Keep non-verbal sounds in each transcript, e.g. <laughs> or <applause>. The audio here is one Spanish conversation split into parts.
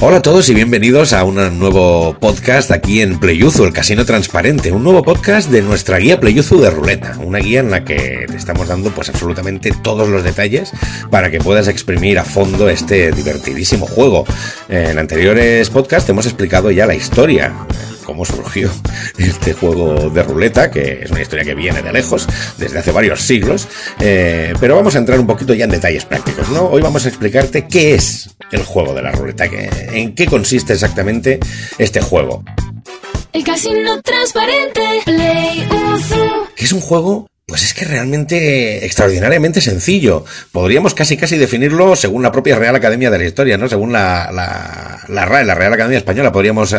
Hola a todos y bienvenidos a un nuevo podcast aquí en Playuzu, el Casino Transparente, un nuevo podcast de nuestra guía Playuzu de ruleta, una guía en la que te estamos dando pues absolutamente todos los detalles para que puedas exprimir a fondo este divertidísimo juego. En anteriores podcasts hemos explicado ya la historia cómo surgió <laughs> este juego de ruleta, que es una historia que viene de lejos, desde hace varios siglos, eh, pero vamos a entrar un poquito ya en detalles prácticos, ¿no? Hoy vamos a explicarte qué es el juego de la ruleta, en qué consiste exactamente este juego. El casino transparente, Play Que es un juego pues es que realmente extraordinariamente sencillo. Podríamos casi casi definirlo según la propia Real Academia de la Historia, ¿no? Según la, la, la Real Academia Española, podríamos eh,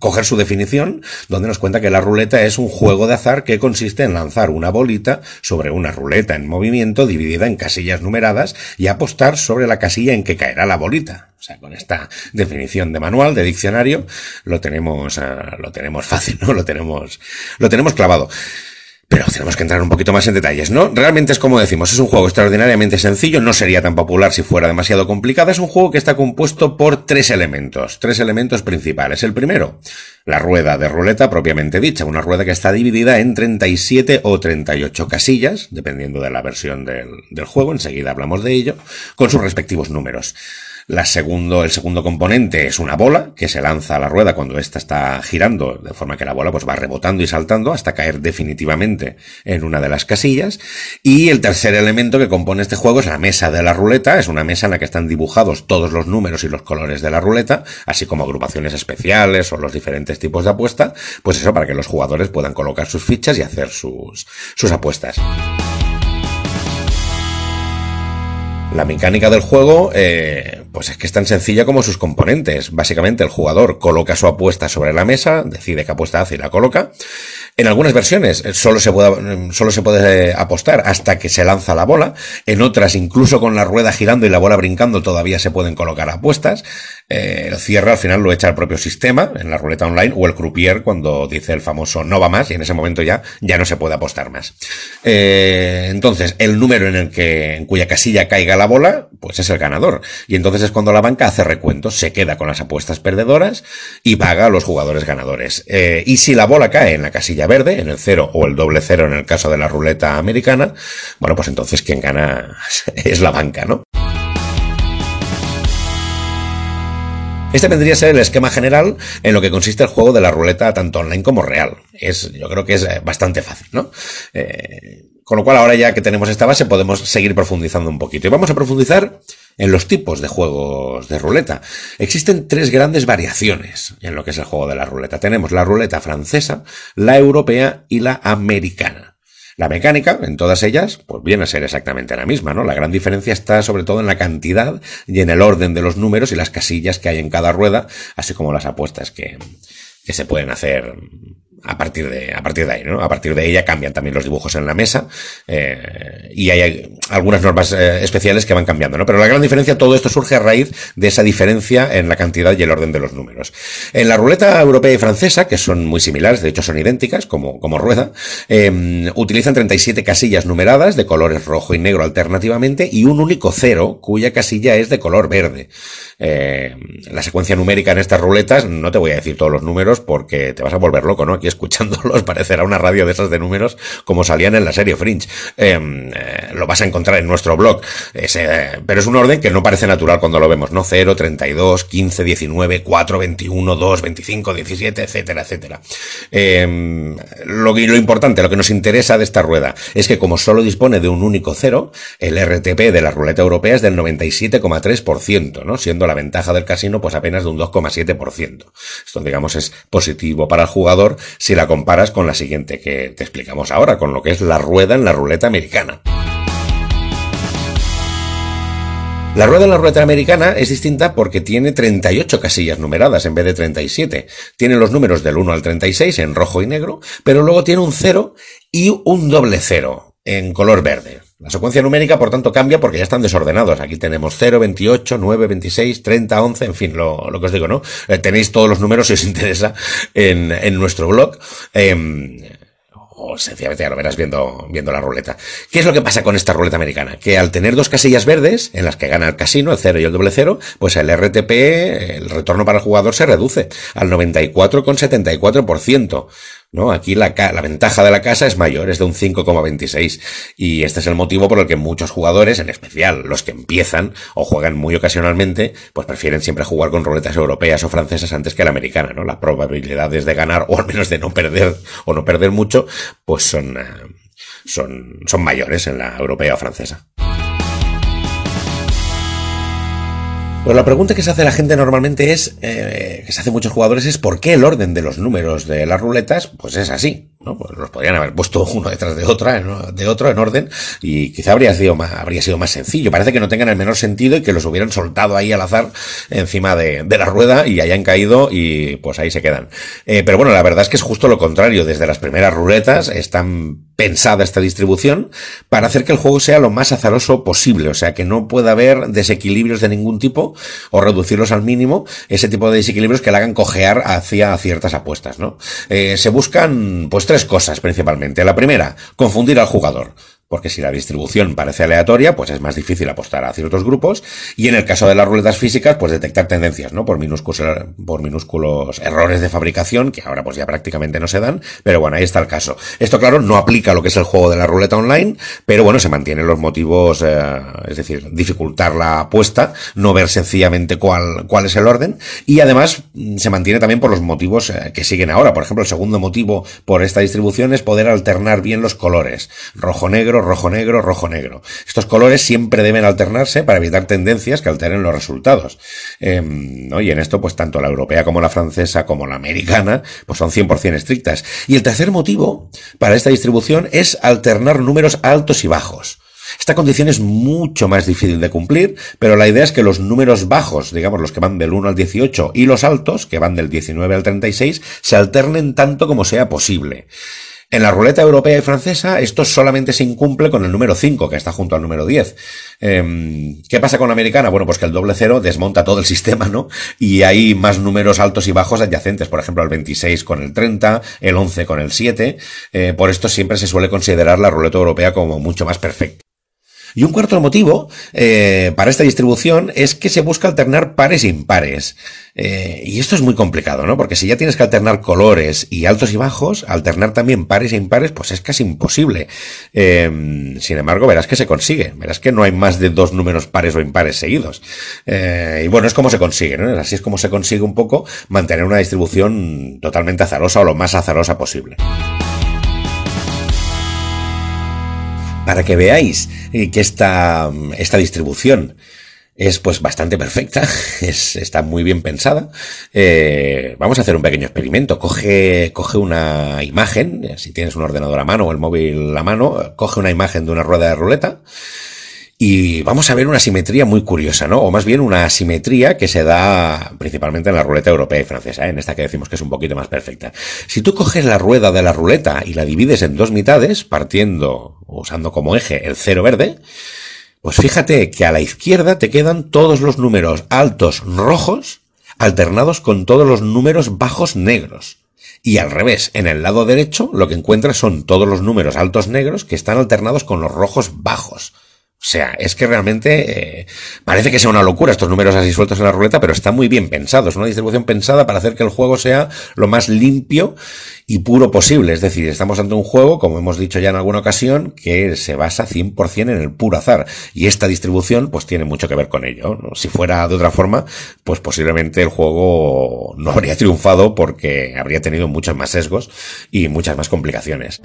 coger su definición, donde nos cuenta que la ruleta es un juego de azar que consiste en lanzar una bolita sobre una ruleta en movimiento dividida en casillas numeradas y apostar sobre la casilla en que caerá la bolita. O sea, con esta definición de manual, de diccionario, lo tenemos, eh, lo tenemos fácil, ¿no? Lo tenemos, lo tenemos clavado. Pero tenemos que entrar un poquito más en detalles, ¿no? Realmente es como decimos, es un juego extraordinariamente sencillo, no sería tan popular si fuera demasiado complicado, es un juego que está compuesto por tres elementos, tres elementos principales. El primero, la rueda de ruleta propiamente dicha, una rueda que está dividida en 37 o 38 casillas, dependiendo de la versión del, del juego, enseguida hablamos de ello, con sus respectivos números. La segundo, el segundo componente es una bola que se lanza a la rueda cuando ésta está girando, de forma que la bola pues va rebotando y saltando hasta caer definitivamente en una de las casillas. Y el tercer elemento que compone este juego es la mesa de la ruleta. Es una mesa en la que están dibujados todos los números y los colores de la ruleta, así como agrupaciones especiales o los diferentes tipos de apuesta. Pues eso para que los jugadores puedan colocar sus fichas y hacer sus, sus apuestas. La mecánica del juego, eh, pues es que es tan sencilla como sus componentes. Básicamente el jugador coloca su apuesta sobre la mesa, decide qué apuesta hace y la coloca. En algunas versiones eh, solo se puede, mm, solo se puede eh, apostar hasta que se lanza la bola. En otras, incluso con la rueda girando y la bola brincando, todavía se pueden colocar apuestas. Eh, el cierre al final lo echa el propio sistema en la ruleta online o el croupier cuando dice el famoso no va más y en ese momento ya, ya no se puede apostar más. entonces, el número en el que, en cuya casilla caiga la bola, pues es el ganador. Y entonces es cuando la banca hace recuentos, se queda con las apuestas perdedoras y paga a los jugadores ganadores. y si la bola cae en la casilla verde, en el cero o el doble cero en el caso de la ruleta americana, bueno, pues entonces quien gana <laughs> es la banca, ¿no? Este vendría a ser el esquema general en lo que consiste el juego de la ruleta tanto online como real. Es, yo creo que es eh, bastante fácil, ¿no? Eh, con lo cual ahora ya que tenemos esta base podemos seguir profundizando un poquito. Y vamos a profundizar en los tipos de juegos de ruleta. Existen tres grandes variaciones en lo que es el juego de la ruleta. Tenemos la ruleta francesa, la europea y la americana. La mecánica, en todas ellas, pues viene a ser exactamente la misma, ¿no? La gran diferencia está sobre todo en la cantidad y en el orden de los números y las casillas que hay en cada rueda, así como las apuestas que, que se pueden hacer a partir de, a partir de ahí, ¿no? A partir de ella cambian también los dibujos en la mesa eh, y hay algunas normas eh, especiales que van cambiando, ¿no? Pero la gran diferencia, todo esto surge a raíz de esa diferencia en la cantidad y el orden de los números. En la ruleta europea y francesa, que son muy similares, de hecho son idénticas como, como rueda, eh, utilizan 37 casillas numeradas de colores rojo y negro alternativamente y un único cero cuya casilla es de color verde. Eh, la secuencia numérica en estas ruletas, no te voy a decir todos los números porque te vas a volver loco, ¿no? Aquí escuchándolos <laughs> parecerá una radio de esas de números como salían en la serie Fringe. Em, eh, lo vas a encontrar en nuestro blog. pero es un orden que no parece natural cuando lo vemos, ¿no? 0, 32, 15, 19, 4, 21, 2, 25, 17, etcétera, etcétera. Em, lo, lo importante, lo que nos interesa de esta rueda es que como solo dispone de un único cero, el RTP de la ruleta europea es del 97,3%, ¿no? Siendo la ventaja del casino pues apenas de un 2,7%. Esto digamos es positivo para el jugador si la comparas con la siguiente que te explicamos ahora, con lo que es la rueda en la ruleta americana. La rueda en la ruleta americana es distinta porque tiene 38 casillas numeradas en vez de 37. Tiene los números del 1 al 36 en rojo y negro, pero luego tiene un 0 y un doble 0 en color verde. La secuencia numérica, por tanto, cambia porque ya están desordenados. Aquí tenemos 0, 28, 9, 26, 30, 11, en fin, lo, lo que os digo, ¿no? Eh, tenéis todos los números si os interesa en, en nuestro blog. Em, o sencillamente ya lo verás viendo, viendo la ruleta. ¿Qué es lo que pasa con esta ruleta americana? Que al tener dos casillas verdes, en las que gana el casino, el cero y el doble cero, pues el RTP, el retorno para el jugador se reduce al 94,74%. ¿No? Aquí la, la, ventaja de la casa es mayor, es de un 5,26. Y este es el motivo por el que muchos jugadores, en especial los que empiezan o juegan muy ocasionalmente, pues prefieren siempre jugar con ruletas europeas o francesas antes que la americana, ¿no? Las probabilidades de ganar, o al menos de no perder, o no perder mucho, pues son, eh, son, son mayores en la europea o francesa. Pero la pregunta que se hace la gente normalmente es, eh, que se hace muchos jugadores, es ¿por qué el orden de los números de las ruletas? Pues es así, ¿no? Pues los podrían haber puesto uno detrás de otra, de otro en orden, y quizá habría sido más, habría sido más sencillo. Parece que no tengan el menor sentido y que los hubieran soltado ahí al azar encima de, de la rueda y hayan caído y pues ahí se quedan. Eh, pero bueno, la verdad es que es justo lo contrario. Desde las primeras ruletas están pensada esta distribución para hacer que el juego sea lo más azaroso posible, o sea, que no pueda haber desequilibrios de ningún tipo o reducirlos al mínimo, ese tipo de desequilibrios que le hagan cojear hacia ciertas apuestas, ¿no? Eh, se buscan, pues, tres cosas principalmente. La primera, confundir al jugador porque si la distribución parece aleatoria, pues es más difícil apostar a ciertos grupos, y en el caso de las ruletas físicas, pues detectar tendencias, ¿no? Por minúsculos, por minúsculos errores de fabricación, que ahora pues ya prácticamente no se dan, pero bueno, ahí está el caso. Esto, claro, no aplica lo que es el juego de la ruleta online, pero bueno, se mantienen los motivos, eh, es decir, dificultar la apuesta, no ver sencillamente cuál, cuál es el orden, y además mm, se mantiene también por los motivos eh, que siguen ahora. Por ejemplo, el segundo motivo por esta distribución es poder alternar bien los colores, rojo-negro, rojo-negro, rojo-negro. Estos colores siempre deben alternarse para evitar tendencias que alteren los resultados. Eh, Y en esto, pues tanto la europea como la francesa como la americana, pues son 100% estrictas. Y el tercer motivo para esta distribución es alternar números altos y bajos. Esta condición es mucho más difícil de cumplir, pero la idea es que los números bajos, digamos los que van del 1 al 18, y los altos, que van del 19 al 36, se alternen tanto como sea posible. En la ruleta europea y francesa esto solamente se incumple con el número 5, que está junto al número 10. Eh, ¿Qué pasa con la americana? Bueno, pues que el doble cero desmonta todo el <laughs> sistema, ¿no? Y hay más números altos y bajos adyacentes, por ejemplo, el 26 con el 30, el 11 con el 7. Eh, por esto siempre se suele considerar la ruleta europea como mucho más perfecta. Y un cuarto motivo eh, para esta distribución es que se busca alternar pares e impares. Eh, y esto es muy complicado, ¿no? Porque si ya tienes que alternar colores y altos y bajos, alternar también pares e impares, pues es casi imposible. Eh, sin embargo, verás que se consigue. Verás que no hay más de dos números pares o impares seguidos. Eh, y bueno, es como se consigue, ¿no? Así es como se consigue un poco mantener una distribución totalmente azarosa o lo más azarosa posible. Para que veáis que esta, esta distribución es pues bastante perfecta, <laughs> es, está muy bien pensada. Eh, vamos a hacer un pequeño experimento. Coge, coge una imagen, si tienes un ordenador a mano o el móvil a mano, coge una imagen de una rueda de ruleta y vamos a ver una simetría muy curiosa, ¿no? O más bien una asimetría que se da principalmente en la ruleta europea y francesa, ¿eh? en esta que decimos que es un poquito más perfecta. Si tú coges la rueda de la ruleta y la divides en dos mitades, partiendo, usando como eje el cero verde, pues fíjate que a la izquierda te quedan todos los números altos rojos alternados con todos los números bajos negros. Y al revés, en el lado derecho lo que encuentras son todos los números altos negros que están alternados con los rojos bajos. O sea, es que realmente eh, parece que sea una locura estos números así sueltos en la ruleta, pero está muy bien pensado. Es una distribución pensada para hacer que el juego sea lo más limpio y puro posible. Es decir, estamos ante un juego, como hemos dicho ya en alguna ocasión, que se basa 100% en el puro azar. Y esta distribución, pues tiene mucho que ver con ello. Si fuera de otra forma, pues posiblemente el juego no habría triunfado porque habría tenido muchos más sesgos y muchas más complicaciones.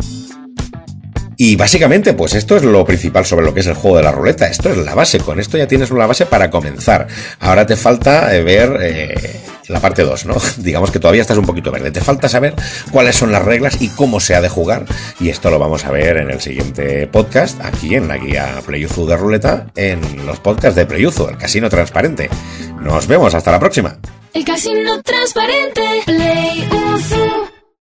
Y básicamente, pues esto es lo principal sobre lo que es el juego de la ruleta. Esto es la base. Con esto ya tienes una base para comenzar. Ahora te falta eh, ver eh, la parte 2, ¿no? <laughs> Digamos que todavía estás un poquito verde. Te falta saber cuáles son las reglas y cómo se ha de jugar. Y esto lo vamos a ver en el siguiente podcast, aquí en la guía Playuzu de ruleta, en los podcasts de Playuzu, el casino transparente. Nos vemos, hasta la próxima. El casino transparente, Playuzu.